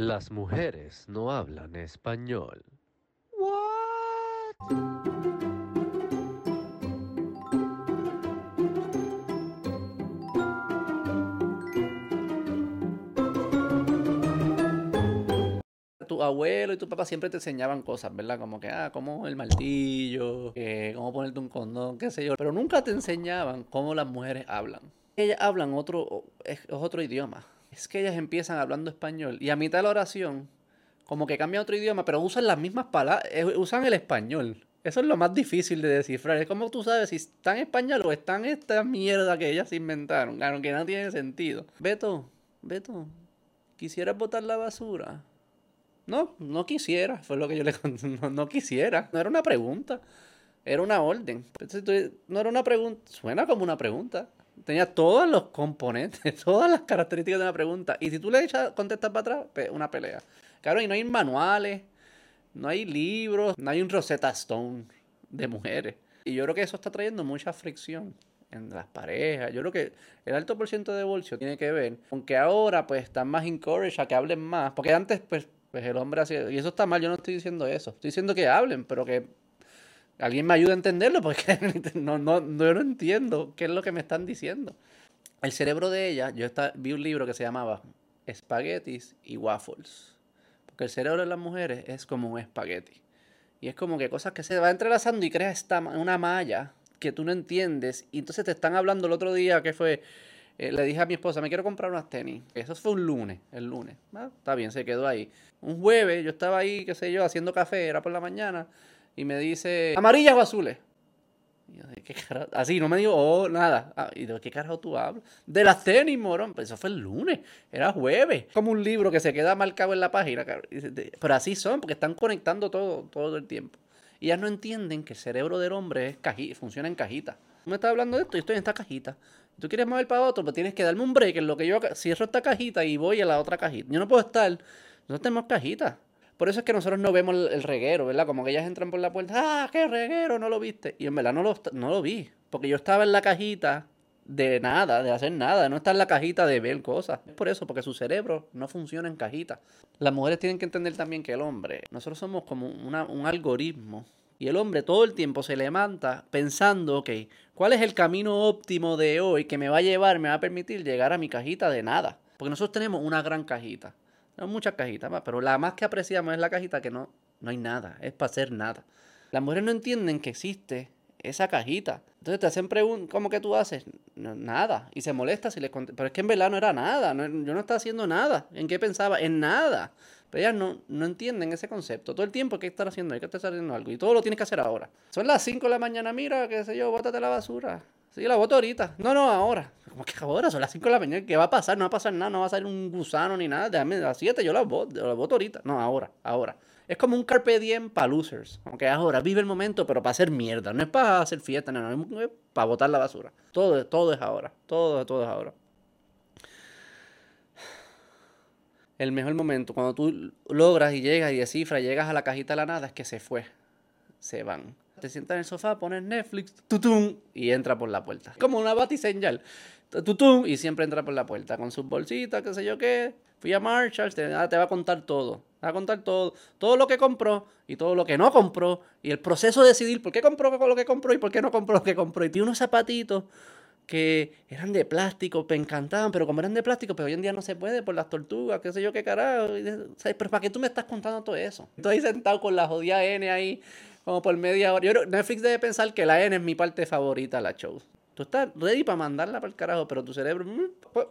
Las mujeres no hablan español. tu abuelo y tu papá siempre te enseñaban cosas, ¿verdad? Como que, ah, como el martillo, cómo ponerte un condón, qué sé yo. Pero nunca te enseñaban cómo las mujeres hablan. Ellas hablan otro, es, otro idioma. Es que ellas empiezan hablando español y a mitad de la oración, como que cambia otro idioma, pero usan las mismas palabras, eh, usan el español. Eso es lo más difícil de descifrar. Es como tú sabes si están español o están esta mierda que ellas inventaron, claro, que no tiene sentido. Beto, Beto, ¿quisieras botar la basura? No, no quisiera, fue lo que yo le conté. No, quisiera. No era una pregunta, era una orden. No era una pregunta, suena como una pregunta. Tenía todos los componentes, todas las características de una pregunta. Y si tú le echas, contestas para atrás, una pelea. Claro, y no hay manuales, no hay libros, no hay un Rosetta Stone de mujeres. Y yo creo que eso está trayendo mucha fricción en las parejas. Yo creo que el alto por ciento de divorcio tiene que ver aunque ahora pues están más encouraged a que hablen más. Porque antes pues pues el hombre así, y eso está mal, yo no estoy diciendo eso. Estoy diciendo que hablen, pero que alguien me ayude a entenderlo, porque no, no, no, no entiendo qué es lo que me están diciendo. El cerebro de ella, yo vi un libro que se llamaba Espaguetis y Waffles. Porque el cerebro de las mujeres es como un espagueti. Y es como que cosas que se va entrelazando y crea esta, una malla que tú no entiendes. Y entonces te están hablando el otro día que fue eh, le dije a mi esposa, me quiero comprar unas tenis. Eso fue un lunes, el lunes. Ah, está bien, se quedó ahí. Un jueves, yo estaba ahí, qué sé yo, haciendo café, era por la mañana, y me dice, ¿amarillas o azules? Y yo, ¿qué carajo? Así, no me dijo, oh, nada. Ah, ¿Y de qué carajo tú hablas? De las tenis, morón. Pues eso fue el lunes, era jueves. Como un libro que se queda marcado en la página. Pero así son, porque están conectando todo, todo el tiempo. Y ellas no entienden que el cerebro del hombre es funciona en cajita. me estás hablando de esto y estoy en esta cajita tú quieres mover para otro, pues tienes que darme un break en lo que yo cierro esta cajita y voy a la otra cajita. Yo no puedo estar, nosotros tenemos cajitas. Por eso es que nosotros no vemos el, reguero, ¿verdad? Como que ellas entran por la puerta, ah, qué reguero, no lo viste. Y en verdad no lo, no lo vi, porque yo estaba en la cajita de nada, de hacer nada, no está en la cajita de ver cosas. Es por eso, porque su cerebro no funciona en cajita. Las mujeres tienen que entender también que el hombre, nosotros somos como un algoritmo y el hombre todo el tiempo se levanta pensando, ok, ¿cuál es el camino óptimo de hoy que me va a llevar, me va a permitir llegar a mi cajita de nada? Porque nosotros tenemos una gran cajita. Tenemos muchas cajitas más, pero la más que apreciamos es la cajita que no, no hay nada, es para hacer nada. Las mujeres no entienden que existe esa cajita. Entonces te hacen preguntas, ¿cómo que tú haces? nada. Y se molesta si les Pero es que en verdad no era nada. yo no estaba haciendo nada. ¿En qué pensaba? En nada. Pero ellas no, no entienden ese concepto. Todo el tiempo hay que estar haciendo, hay que estar haciendo algo. Y todo lo tienes que hacer ahora. Son las 5 de la mañana, mira, qué sé yo, bótate la basura. Sí, la voto ahorita. No, no, ahora. ¿Cómo que ahora? Son las 5 de la mañana. ¿Qué va a pasar? No va a pasar nada, no va a salir un gusano ni nada. Déjame a las 7 yo la voto, la voto ahorita. No, ahora, ahora. Es como un carpe diem para losers. Aunque ahora vive el momento, pero para hacer mierda. No es para hacer fiesta, no, es para botar la basura. Todo, todo es ahora. Todo, todo es ahora. el mejor momento, cuando tú logras y llegas y descifras, llegas a la cajita de la nada, es que se fue. Se van. Te sientas en el sofá, pones Netflix, tutum, y entra por la puerta. Como una batiseñal. Tutum, y siempre entra por la puerta con sus bolsitas, qué sé yo qué. Fui a Marshall, te, ah, va a contar todo. Va a contar todo. Todo lo que compró y todo lo que no compró. Y el proceso de decidir por qué compró lo que compró y por qué no compró lo que compró. Y tiene unos zapatitos que eran de plástico, me encantaban, pero como eran de plástico, pero pues hoy en día no se puede por las tortugas, qué sé yo qué carajo. Pero ¿para qué tú me estás contando todo eso? Estoy sentado con la jodida N ahí, como por media hora. Yo Netflix debe pensar que la N es mi parte favorita la show. Tú estás ready para mandarla para el carajo, pero tu cerebro. Mm, pues,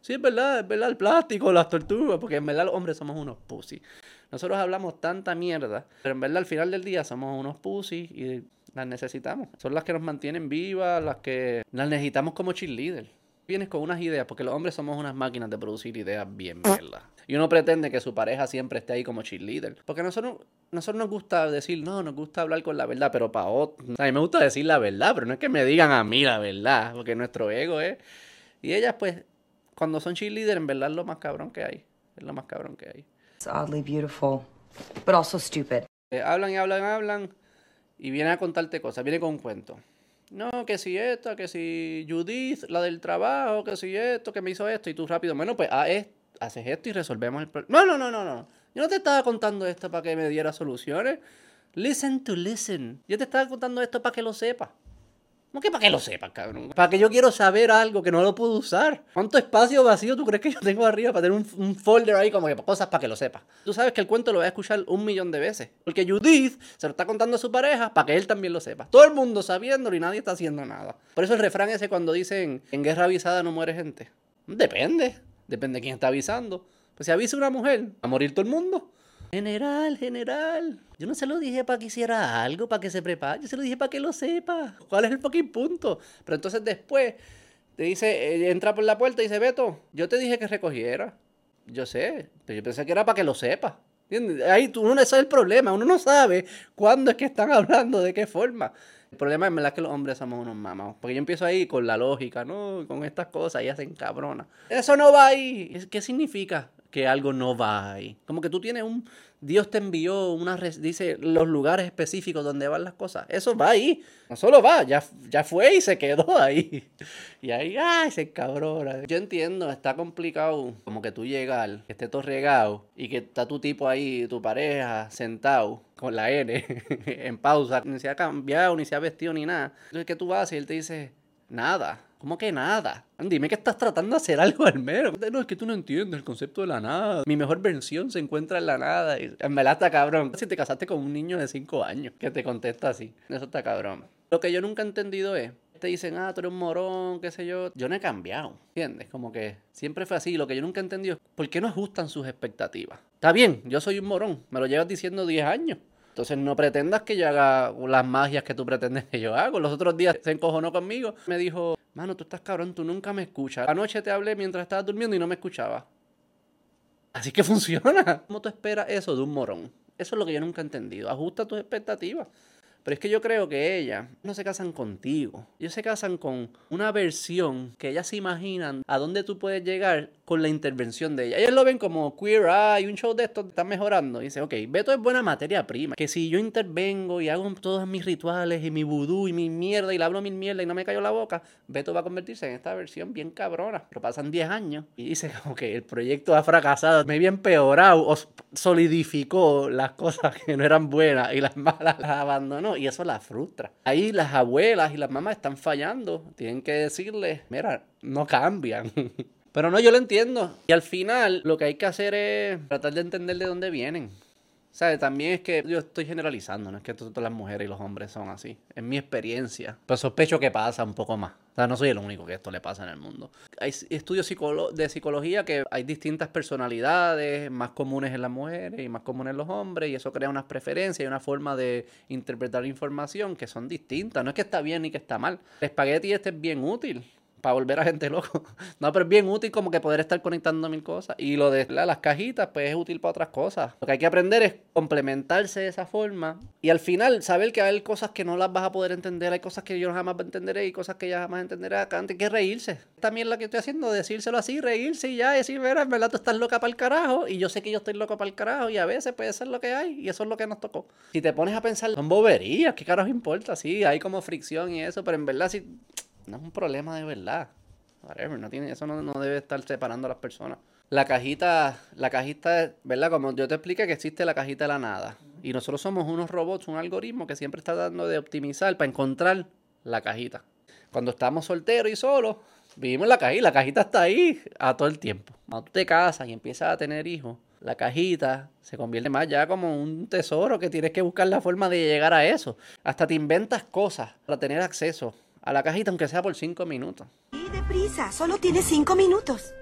sí, es verdad, es verdad, el plástico, las tortugas, porque en verdad los hombres somos unos pussy. Nosotros hablamos tanta mierda, pero en verdad al final del día somos unos pussy y las necesitamos. Son las que nos mantienen vivas, las que las necesitamos como cheerleader. Vienes con unas ideas, porque los hombres somos unas máquinas de producir ideas bien mierda. Y uno pretende que su pareja siempre esté ahí como cheerleader. Porque a nosotros, nosotros nos gusta decir, no, nos gusta hablar con la verdad, pero para otros. a mí me gusta decir la verdad, pero no es que me digan a mí la verdad, porque nuestro ego es. Y ellas, pues, cuando son cheerleader, en verdad es lo más cabrón que hay. Es lo más cabrón que hay. It's oddly beautiful, but also stupid. Eh, hablan y hablan y hablan y viene a contarte cosas, viene con un cuento. No, que si esta, que si Judith, la del trabajo, que si esto, que me hizo esto, y tú rápido, bueno, pues haces esto y resolvemos el problema. No, no, no, no, no. Yo no te estaba contando esto para que me diera soluciones. Listen to listen. Yo te estaba contando esto para que lo sepas. No que para que lo sepas, cabrón. Para que yo quiero saber algo que no lo puedo usar. ¿Cuánto espacio vacío tú crees que yo tengo arriba para tener un, folder ahí como que cosas para que lo sepas? Tú sabes que el cuento lo voy a escuchar un millón de veces. Porque Judith se lo está contando a su pareja para que él también lo sepa. Todo el mundo sabiéndolo y nadie está haciendo nada. Por eso el refrán ese cuando dicen en guerra avisada no muere gente. Depende. Depende de quién está avisando. Pues si avisa una mujer, ¿va a morir todo el mundo? General, general. Yo no se lo dije para que hiciera algo, para que se prepare. Yo se lo dije para que lo sepa. ¿Cuál es el fucking punto? Pero entonces después te dice, eh, entra por la puerta y dice, Beto, yo te dije que recogiera. Yo sé, pero yo pensé que era para que lo sepa. ¿Entiendes? Ahí tú, uno, ese es el problema. Uno no sabe cuándo es que están hablando, de qué forma. El problema es que los hombres somos unos mamados. Porque yo empiezo ahí con la lógica, ¿no? Con estas cosas y hacen cabrona. Eso no va ahí. ¿Qué significa que algo no va ahí? Como que tú tienes un... Dios te envió una... Dice los lugares específicos donde van las cosas. Eso va ahí. No solo va, ya, ya fue y se quedó ahí. Y ahí, ¡ay, se cabrona! Yo entiendo, está complicado. Como que tú llegas, que esté todo regado y que está tu tipo ahí, tu pareja, sentado con la N en pausa, ni se ha cambiado, ni se ha vestido, ni nada. Entonces, ¿qué tú vas? Y él te dice, nada. ¿Cómo que nada? Dime que estás tratando de hacer algo al menos. No, es que tú no entiendes el concepto de la nada. Mi mejor versión se encuentra en la nada. Y en verdad está cabrón. Si te casaste con un niño de 5 años que te contesta así. Eso está cabrón. Lo que yo nunca he entendido es te dicen, ah, tú eres un morón, qué sé yo. Yo no he cambiado, ¿entiendes? Como que siempre fue así. Lo que yo nunca he entendido es por qué no ajustan sus expectativas. Está bien, yo soy un morón, me lo llevas diciendo 10 años. Entonces no pretendas que yo haga las magias que tú pretendes que yo haga. Los otros días se encojonó conmigo. Me dijo, mano, tú estás cabrón, tú nunca me escuchas. Anoche te hablé mientras estabas durmiendo y no me escuchabas. Así que funciona. ¿Cómo tú esperas eso de un morón? Eso es lo que yo nunca he entendido. Ajusta tus expectativas. Pero es que yo creo que ellas no se casan contigo. Ellos se casan con una versión que ellas se imaginan a dónde tú puedes llegar con la intervención de ella. Ellos lo ven como queer eye, un show de esto está mejorando. Y dice, ok, Beto es buena materia prima. Que si yo intervengo y hago todos mis rituales y mi vudú y mi mierda y le hablo mi mierda y no me cayó la boca, Beto va a convertirse en esta versión bien cabrona. Pero pasan 10 años y dice como el proyecto ha fracasado, me había empeorado o solidificó las cosas que no eran buenas y las malas las abandonó y eso la frustra. Ahí las abuelas y las mamás están fallando. Tienen que decirles, mira, no cambian. Pero no, yo lo entiendo. Y al final lo que hay que hacer es tratar de entender de dónde vienen. ¿Sabes? También es que yo estoy generalizando, no es que todas las mujeres y los hombres son así. Es mi experiencia. Pero sospecho que pasa un poco más. O sea, no soy el único que esto le pasa en el mundo. Hay estudios de psicología que hay distintas personalidades más comunes en las mujeres y más comunes en los hombres, y eso crea unas preferencias y una forma de interpretar información que son distintas. No es que está bien ni que está mal. El espagueti este es bien útil para volver a gente loco. No, pero es bien útil como que poder estar conectando mil cosas. Y lo de las cajitas, pues es útil para otras cosas. Lo que hay que aprender es complementarse de esa forma. Y al final, saber que hay cosas que no las vas a poder entender. Hay cosas que yo jamás entenderé y cosas que ya jamás entenderé acá. Antes que reírse. También la que estoy haciendo, decírselo así, reírse y ya. decir, mira, en verdad tú estás loca para el carajo. Y yo sé que yo estoy loco para el carajo. Y a veces puede ser lo que hay. Y eso es lo que nos tocó. Si te pones a pensar, son boberías. ¿Qué carajo importa? Sí, hay como fricción y eso. Pero en verdad, sí, no es un problema de verdad. Whatever, eso no, no, debe estar separando a las personas. La cajita, la cajita, ¿verdad? Como yo te expliqué que existe la cajita de la nada. Y nosotros somos unos robots, un algoritmo que siempre está dando de optimizar para encontrar la cajita. Cuando estamos solteros y solos, vivimos la cajita. La cajita está ahí a todo el tiempo. Cuando tú te casas y empiezas a tener hijos, la cajita se convierte más ya como un tesoro que tienes que buscar la forma de llegar a eso. Hasta te inventas cosas para tener acceso a la cajita, aunque sea por cinco minutos. Y deprisa, solo tienes cinco minutos.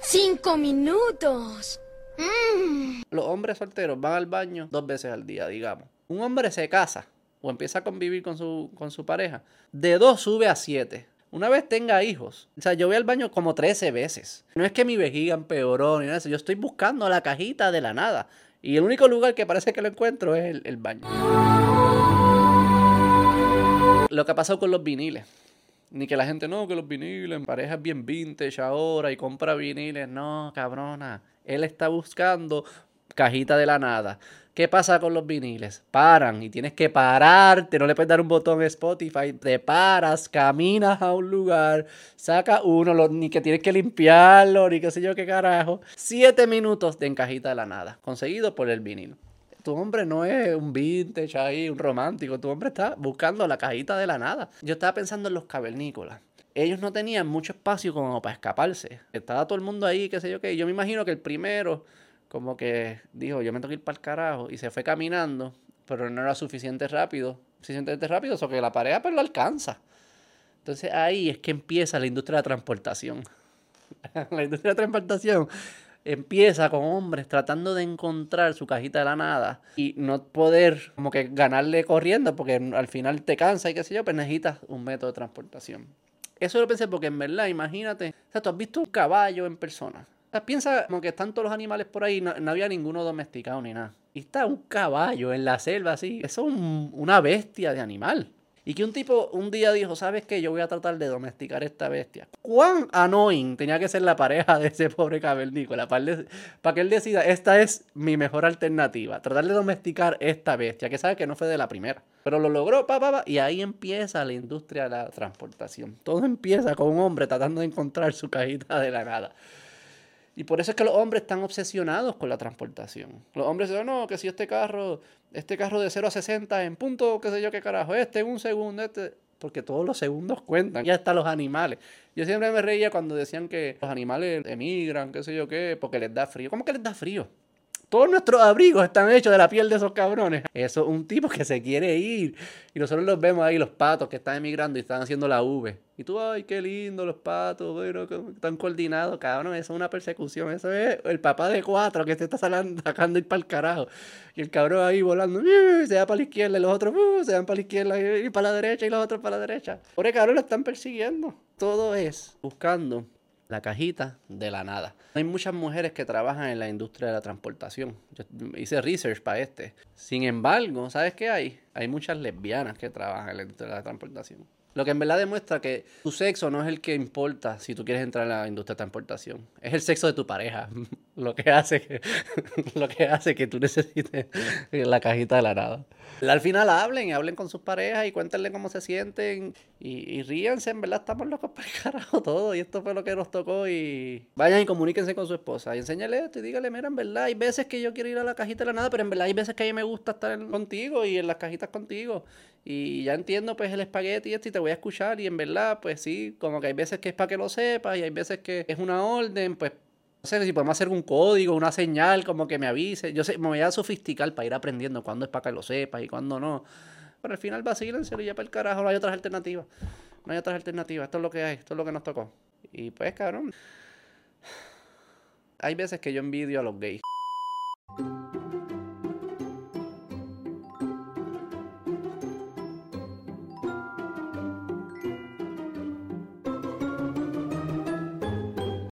¡Cinco minutos! Mm. Los hombres solteros van al baño dos veces al día, digamos. Un hombre se casa o empieza a convivir con su, con su pareja. De dos sube a siete. Una vez tenga hijos. O sea, yo voy al baño como 13 veces. No es que mi vejiga empeoró ni nada eso. Yo estoy buscando la cajita de la nada. Y el único lugar que parece que lo encuentro es el, el baño. Lo que ha pasado con los viniles. Ni que la gente, no, que los viniles, en parejas bien vintage ahora y compra viniles. No, cabrona. Él está buscando cajita de la nada. ¿Qué pasa con los viniles? Paran y tienes que pararte, no le puedes dar un botón a Spotify, te paras, caminas a un lugar, saca uno, lo- ni que tienes que limpiarlo, ni qué sé yo qué carajo. Siete minutos de encajita de la nada, conseguido por el vinil. Tu hombre no es un vintage ahí, un romántico, tu hombre está buscando la cajita de la nada. Yo estaba pensando en los cavernícolas. Ellos no tenían mucho espacio como para escaparse. Estaba todo el mundo ahí, qué sé yo qué. Yo me imagino que el primero como que dijo, yo me tengo que ir para el carajo, y se fue caminando, pero no era suficiente rápido, suficientemente rápido, eso que la pareja pues lo alcanza. Entonces ahí es que empieza la industria de la transportación. la industria de la transportación empieza con hombres tratando de encontrar su cajita de la nada y no poder como que ganarle corriendo porque al final te cansa y qué sé yo, pues necesitas un método de transportación. Eso lo pensé porque en verdad, imagínate, o sea, tú has visto un caballo en persona. O sea, piensa como que están todos los animales por ahí, no, no había ninguno domesticado ni nada. Y está un caballo en la selva así. Eso es un- una bestia de animal. Y que un tipo un día dijo, ¿sabes qué? Yo voy a tratar de domesticar esta bestia. ¿Cuán annoying tenía que ser la pareja de ese pobre cavernícola para, que él decida, esta es mi mejor alternativa? Tratar de domesticar esta bestia, que sabe que no fue de la primera. Pero lo logró, pa, pa, pa, y ahí empieza la industria de la transportación. Todo empieza con un hombre tratando de encontrar su cajita de la nada. Y por eso es que los hombres están obsesionados con la transportación. Los hombres dicen, no, que si este carro, este carro de 0 a 60 en punto, qué sé yo qué carajo, este en un segundo, este... Porque todos los segundos cuentan. Ya hasta los animales. Yo siempre me reía cuando decían que los animales emigran, qué sé yo qué, porque les da frío. ¿Cómo que les da frío? Todos nuestros abrigos están hechos de la piel de esos cabrones. Eso es un tipo que se quiere ir. Y nosotros los vemos ahí, los patos que están emigrando y están haciendo la V. Y tú, ay, qué lindo los patos, bueno, están coordinados, cabrón. Eso es una persecución. Eso es el papá de cuatro que se está sacando ir para el carajo. Y el cabrón ahí volando, se va para la izquierda y los otros se van para la izquierda y para la derecha y los otros para la derecha. Pobre cabrón, lo están persiguiendo. Todo es buscando la cajita de la nada. Hay muchas mujeres que trabajan en la industria de la transportación. Yo hice research para este. Sin embargo, ¿sabes qué hay? Hay muchas lesbianas que trabajan en la industria de la transportación. Lo que en verdad demuestra que tu sexo no es el que importa si tú quieres entrar en la industria de transportación. Es el sexo de tu pareja. lo que hace que, lo que, hace que tú necesites la cajita de la nada. Al final hablen, hablen con sus parejas y cuéntenle cómo se sienten y, y ríanse, en verdad estamos locos para el carajo todo y esto fue lo que nos tocó y vayan y comuníquense con su esposa y enséñale esto y dígale, mira, en verdad hay veces que yo quiero ir a la cajita de la nada, pero en verdad hay veces que a mí me gusta estar contigo y en las cajitas contigo y ya entiendo pues el espagueti y esto y te voy a escuchar y en verdad pues sí, como que hay veces que es para que lo sepas y hay veces que es una orden, pues no sé si podemos hacer un código, una señal, como que me avise. Yo sé, me voy a sofisticar para ir aprendiendo cuándo es para que lo sepas y cuándo no. Pero al final va en serio ya para el carajo, no hay otras alternativas. No hay otras alternativas, esto es lo que hay, esto es lo que nos tocó. Y pues, cabrón. Hay veces que yo envidio a los gays.